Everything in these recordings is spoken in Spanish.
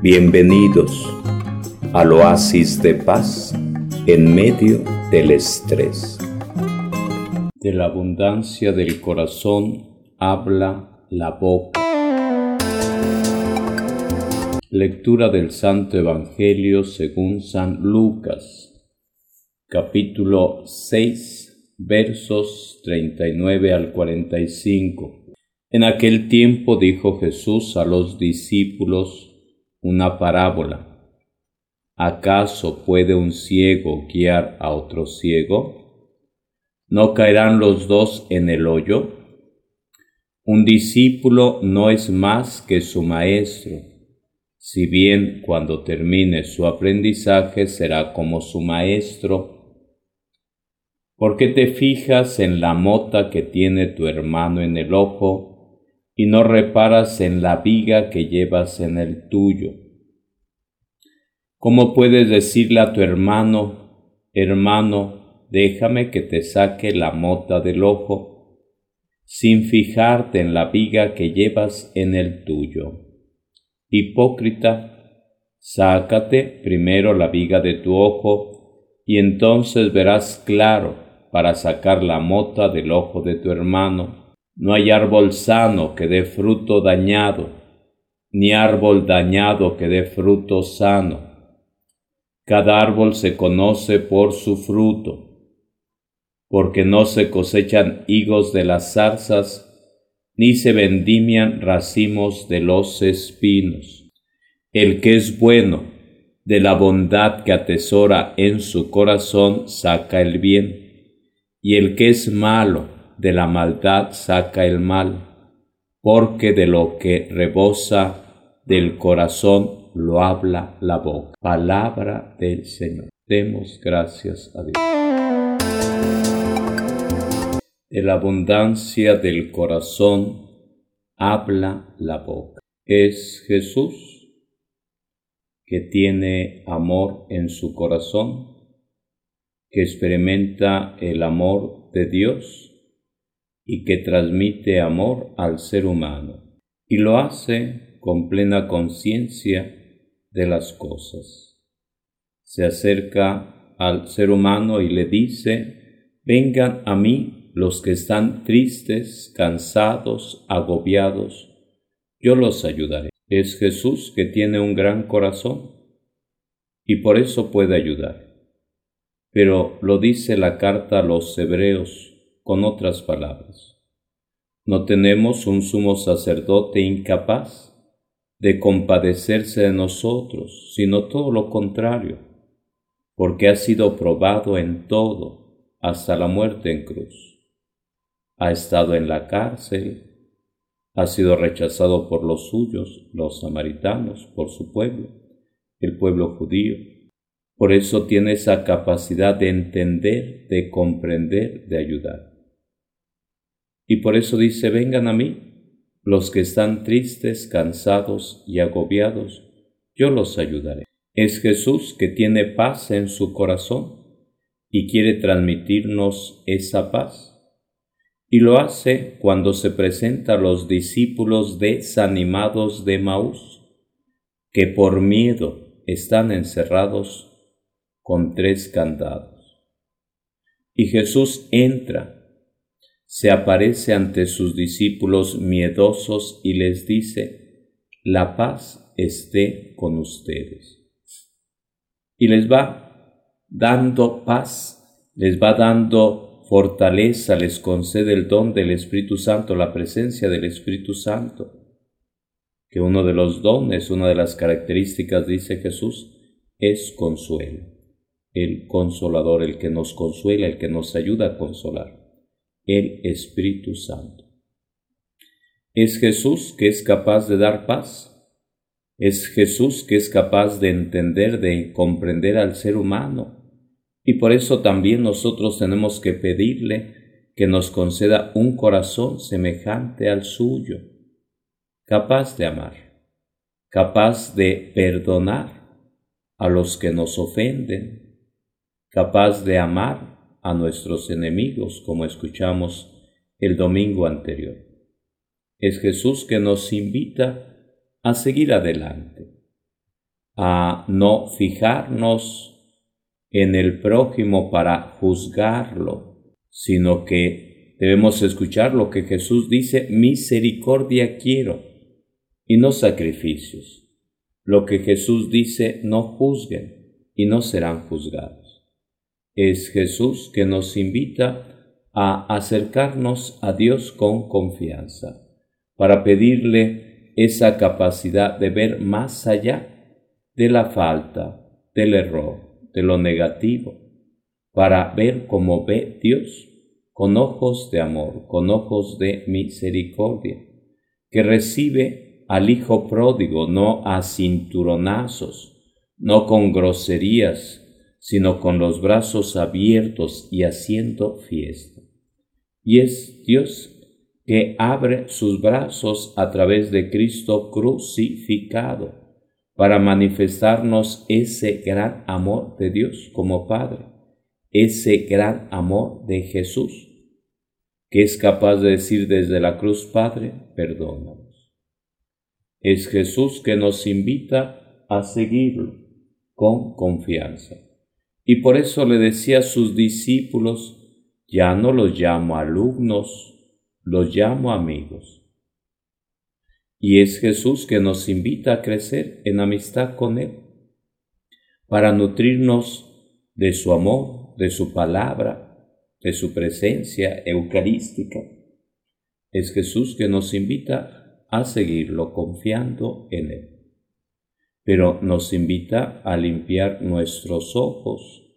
Bienvenidos al oasis de paz en medio del estrés. De la abundancia del corazón habla la boca. Lectura del Santo Evangelio según San Lucas, capítulo 6, versos 39 al 45. En aquel tiempo dijo Jesús a los discípulos, una parábola. ¿Acaso puede un ciego guiar a otro ciego? ¿No caerán los dos en el hoyo? Un discípulo no es más que su maestro, si bien cuando termine su aprendizaje será como su maestro. ¿Por qué te fijas en la mota que tiene tu hermano en el ojo y no reparas en la viga que llevas en el tuyo. ¿Cómo puedes decirle a tu hermano, hermano, déjame que te saque la mota del ojo, sin fijarte en la viga que llevas en el tuyo? Hipócrita, sácate primero la viga de tu ojo, y entonces verás claro para sacar la mota del ojo de tu hermano no hay árbol sano que dé fruto dañado, ni árbol dañado que dé fruto sano. Cada árbol se conoce por su fruto, porque no se cosechan higos de las zarzas, ni se vendimian racimos de los espinos. El que es bueno, de la bondad que atesora en su corazón, saca el bien, y el que es malo, de la maldad saca el mal, porque de lo que rebosa del corazón lo habla la boca. Palabra del Señor. Demos gracias a Dios. De la abundancia del corazón habla la boca. Es Jesús que tiene amor en su corazón, que experimenta el amor de Dios y que transmite amor al ser humano, y lo hace con plena conciencia de las cosas. Se acerca al ser humano y le dice, vengan a mí los que están tristes, cansados, agobiados, yo los ayudaré. Es Jesús que tiene un gran corazón y por eso puede ayudar. Pero lo dice la carta a los hebreos con otras palabras, no tenemos un sumo sacerdote incapaz de compadecerse de nosotros, sino todo lo contrario, porque ha sido probado en todo hasta la muerte en cruz. Ha estado en la cárcel, ha sido rechazado por los suyos, los samaritanos, por su pueblo, el pueblo judío. Por eso tiene esa capacidad de entender, de comprender, de ayudar. Y por eso dice, vengan a mí, los que están tristes, cansados y agobiados, yo los ayudaré. Es Jesús que tiene paz en su corazón y quiere transmitirnos esa paz. Y lo hace cuando se presenta a los discípulos desanimados de Maús, que por miedo están encerrados con tres candados. Y Jesús entra se aparece ante sus discípulos miedosos y les dice, la paz esté con ustedes. Y les va dando paz, les va dando fortaleza, les concede el don del Espíritu Santo, la presencia del Espíritu Santo, que uno de los dones, una de las características, dice Jesús, es consuelo, el consolador, el que nos consuela, el que nos ayuda a consolar el Espíritu Santo. Es Jesús que es capaz de dar paz. Es Jesús que es capaz de entender, de comprender al ser humano. Y por eso también nosotros tenemos que pedirle que nos conceda un corazón semejante al suyo, capaz de amar, capaz de perdonar a los que nos ofenden, capaz de amar a nuestros enemigos, como escuchamos el domingo anterior. Es Jesús que nos invita a seguir adelante, a no fijarnos en el prójimo para juzgarlo, sino que debemos escuchar lo que Jesús dice, misericordia quiero y no sacrificios. Lo que Jesús dice, no juzguen y no serán juzgados. Es Jesús que nos invita a acercarnos a Dios con confianza, para pedirle esa capacidad de ver más allá de la falta, del error, de lo negativo, para ver como ve Dios, con ojos de amor, con ojos de misericordia, que recibe al hijo pródigo no a cinturonazos, no con groserías, sino con los brazos abiertos y haciendo fiesta. Y es Dios que abre sus brazos a través de Cristo crucificado para manifestarnos ese gran amor de Dios como Padre, ese gran amor de Jesús, que es capaz de decir desde la cruz, Padre, perdóname. Es Jesús que nos invita a seguirlo con confianza. Y por eso le decía a sus discípulos, ya no los llamo alumnos, los llamo amigos. Y es Jesús que nos invita a crecer en amistad con Él, para nutrirnos de su amor, de su palabra, de su presencia eucarística. Es Jesús que nos invita a seguirlo confiando en Él. Pero nos invita a limpiar nuestros ojos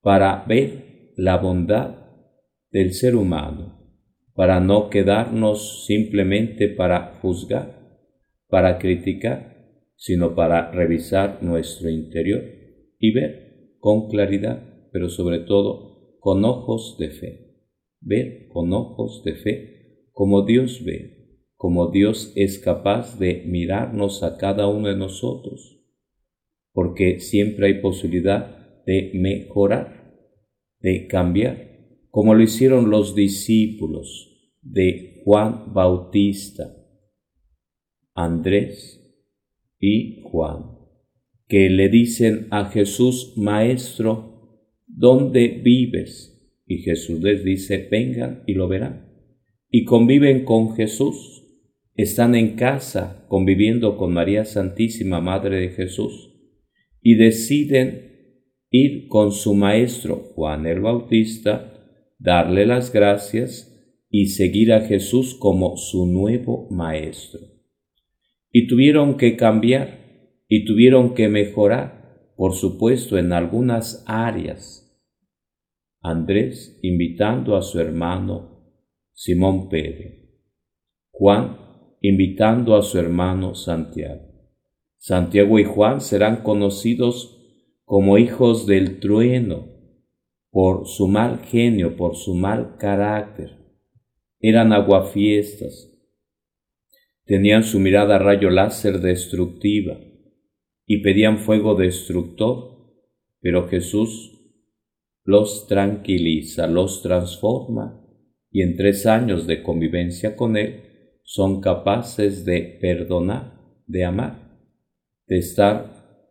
para ver la bondad del ser humano, para no quedarnos simplemente para juzgar, para criticar, sino para revisar nuestro interior y ver con claridad, pero sobre todo con ojos de fe, ver con ojos de fe como Dios ve como Dios es capaz de mirarnos a cada uno de nosotros, porque siempre hay posibilidad de mejorar, de cambiar, como lo hicieron los discípulos de Juan Bautista, Andrés y Juan, que le dicen a Jesús, Maestro, ¿dónde vives? Y Jesús les dice, vengan y lo verán. Y conviven con Jesús están en casa conviviendo con María Santísima, Madre de Jesús, y deciden ir con su maestro Juan el Bautista, darle las gracias y seguir a Jesús como su nuevo maestro. Y tuvieron que cambiar y tuvieron que mejorar, por supuesto, en algunas áreas. Andrés invitando a su hermano Simón Pedro. Juan invitando a su hermano Santiago. Santiago y Juan serán conocidos como hijos del trueno por su mal genio, por su mal carácter. Eran aguafiestas, tenían su mirada rayo láser destructiva y pedían fuego destructor, pero Jesús los tranquiliza, los transforma y en tres años de convivencia con Él son capaces de perdonar, de amar, de estar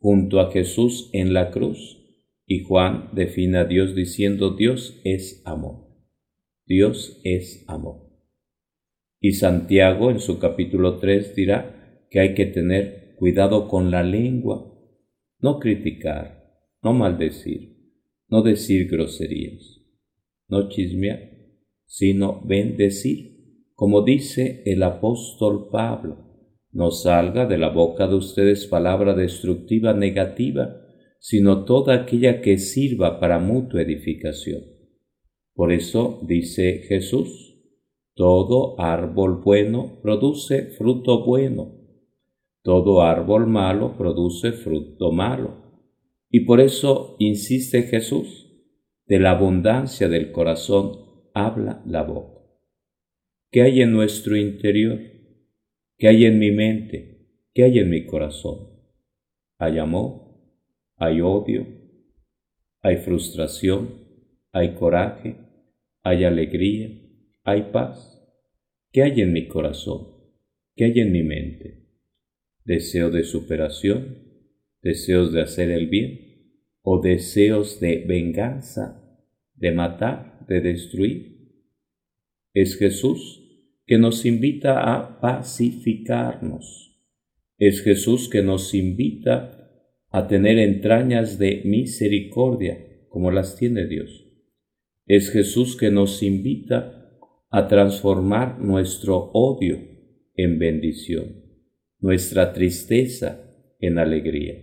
junto a Jesús en la cruz. Y Juan define a Dios diciendo Dios es amor. Dios es amor. Y Santiago en su capítulo 3 dirá que hay que tener cuidado con la lengua, no criticar, no maldecir, no decir groserías, no chismear, sino bendecir como dice el apóstol Pablo, no salga de la boca de ustedes palabra destructiva negativa, sino toda aquella que sirva para mutua edificación. Por eso dice Jesús, todo árbol bueno produce fruto bueno, todo árbol malo produce fruto malo. Y por eso insiste Jesús, de la abundancia del corazón habla la boca. ¿Qué hay en nuestro interior? ¿Qué hay en mi mente? ¿Qué hay en mi corazón? ¿Hay amor? ¿Hay odio? ¿Hay frustración? ¿Hay coraje? ¿Hay alegría? ¿Hay paz? ¿Qué hay en mi corazón? ¿Qué hay en mi mente? deseo de superación, deseos de hacer el bien o deseos de venganza, de matar, de destruir. Es Jesús que nos invita a pacificarnos. Es Jesús que nos invita a tener entrañas de misericordia como las tiene Dios. Es Jesús que nos invita a transformar nuestro odio en bendición, nuestra tristeza en alegría.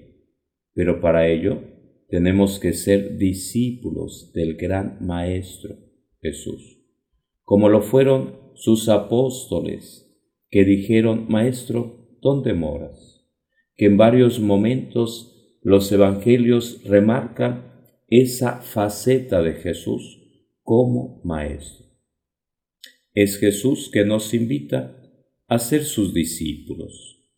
Pero para ello tenemos que ser discípulos del gran Maestro Jesús, como lo fueron sus apóstoles, que dijeron, Maestro, ¿dónde moras? Que en varios momentos los evangelios remarcan esa faceta de Jesús como Maestro. Es Jesús que nos invita a ser sus discípulos.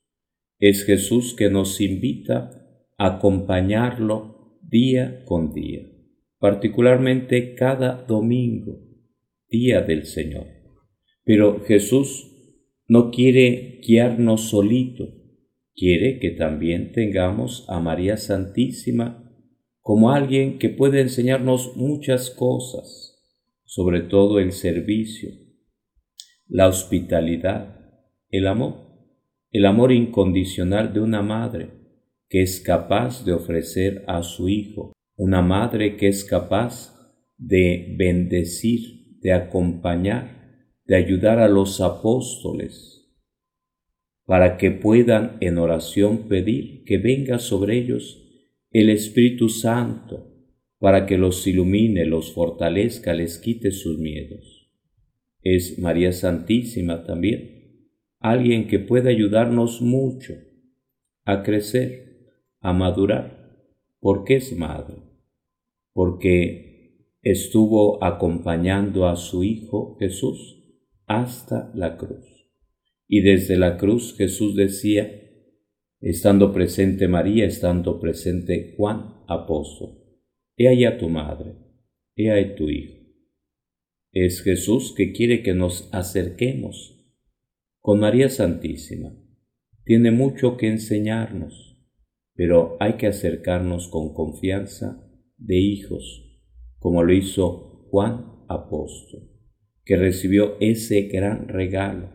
Es Jesús que nos invita a acompañarlo día con día, particularmente cada domingo, día del Señor. Pero Jesús no quiere guiarnos solito, quiere que también tengamos a María Santísima como alguien que puede enseñarnos muchas cosas, sobre todo el servicio, la hospitalidad, el amor, el amor incondicional de una madre que es capaz de ofrecer a su hijo, una madre que es capaz de bendecir, de acompañar, de ayudar a los apóstoles, para que puedan en oración pedir que venga sobre ellos el Espíritu Santo, para que los ilumine, los fortalezca, les quite sus miedos. Es María Santísima también, alguien que puede ayudarnos mucho a crecer, a madurar, porque es madre, porque estuvo acompañando a su Hijo Jesús hasta la cruz. Y desde la cruz Jesús decía, estando presente María, estando presente Juan, apóstol, he ahí tu madre, he ahí tu hijo. Es Jesús que quiere que nos acerquemos con María Santísima. Tiene mucho que enseñarnos, pero hay que acercarnos con confianza de hijos, como lo hizo Juan Apóstol, que recibió ese gran regalo,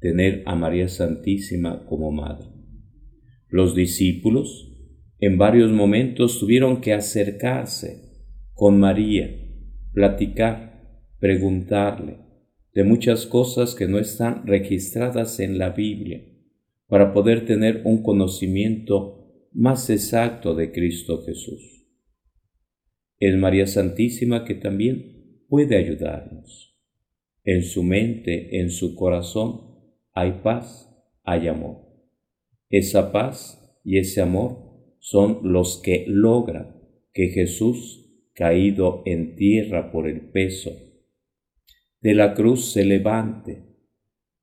tener a María Santísima como madre. Los discípulos en varios momentos tuvieron que acercarse con María, platicar, preguntarle de muchas cosas que no están registradas en la Biblia para poder tener un conocimiento más exacto de Cristo Jesús. Es María Santísima que también puede ayudarnos. En su mente, en su corazón, hay paz, hay amor. Esa paz y ese amor son los que logran que Jesús, caído en tierra por el peso de la cruz se levante.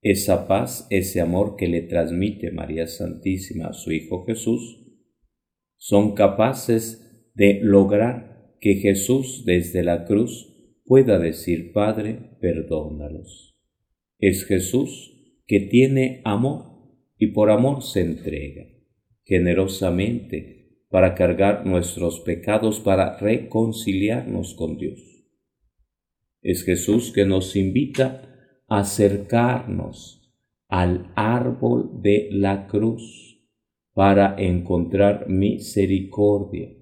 Esa paz, ese amor que le transmite María Santísima a su Hijo Jesús, son capaces de lograr que Jesús desde la cruz pueda decir, Padre, perdónalos. Es Jesús que tiene amor y por amor se entrega generosamente para cargar nuestros pecados, para reconciliarnos con Dios. Es Jesús que nos invita a acercarnos al árbol de la cruz para encontrar misericordia,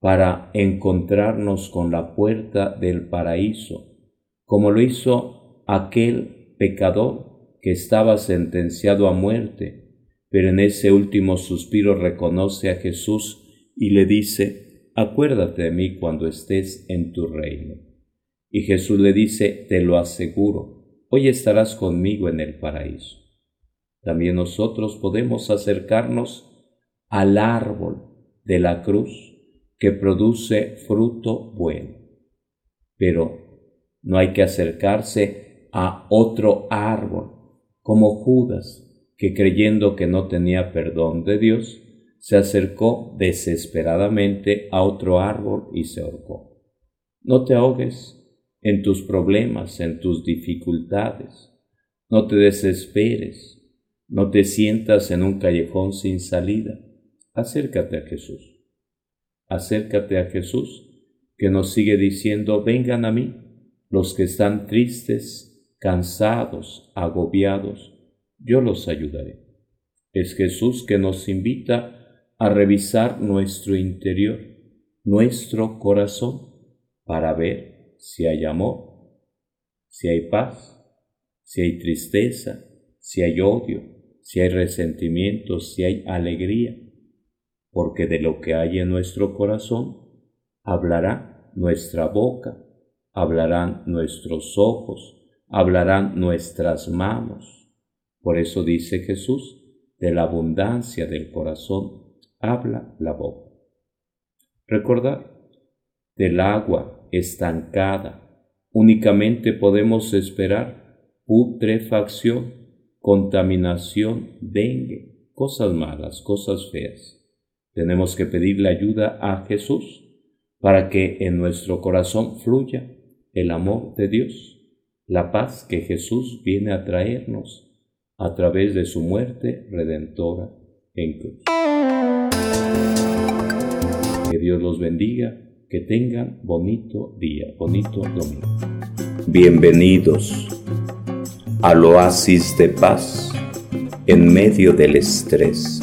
para encontrarnos con la puerta del paraíso, como lo hizo aquel pecador que estaba sentenciado a muerte, pero en ese último suspiro reconoce a Jesús y le dice, acuérdate de mí cuando estés en tu reino. Y Jesús le dice, te lo aseguro, hoy estarás conmigo en el paraíso. También nosotros podemos acercarnos al árbol de la cruz que produce fruto bueno. Pero no hay que acercarse a otro árbol, como Judas, que creyendo que no tenía perdón de Dios, se acercó desesperadamente a otro árbol y se ahorcó. No te ahogues, en tus problemas, en tus dificultades. No te desesperes. No te sientas en un callejón sin salida. Acércate a Jesús. Acércate a Jesús, que nos sigue diciendo, vengan a mí los que están tristes, cansados, agobiados, yo los ayudaré. Es Jesús que nos invita a revisar nuestro interior, nuestro corazón, para ver si hay amor, si hay paz, si hay tristeza, si hay odio, si hay resentimiento, si hay alegría, porque de lo que hay en nuestro corazón hablará nuestra boca, hablarán nuestros ojos, hablarán nuestras manos. Por eso dice Jesús, de la abundancia del corazón habla la boca. Recordar, del agua estancada únicamente podemos esperar putrefacción contaminación, dengue, cosas malas, cosas feas. Tenemos que pedirle ayuda a Jesús para que en nuestro corazón fluya el amor de Dios, la paz que Jesús viene a traernos a través de su muerte redentora en cruz. Que Dios los bendiga, que tengan bonito día, bonito domingo. Bienvenidos al oasis de paz en medio del estrés.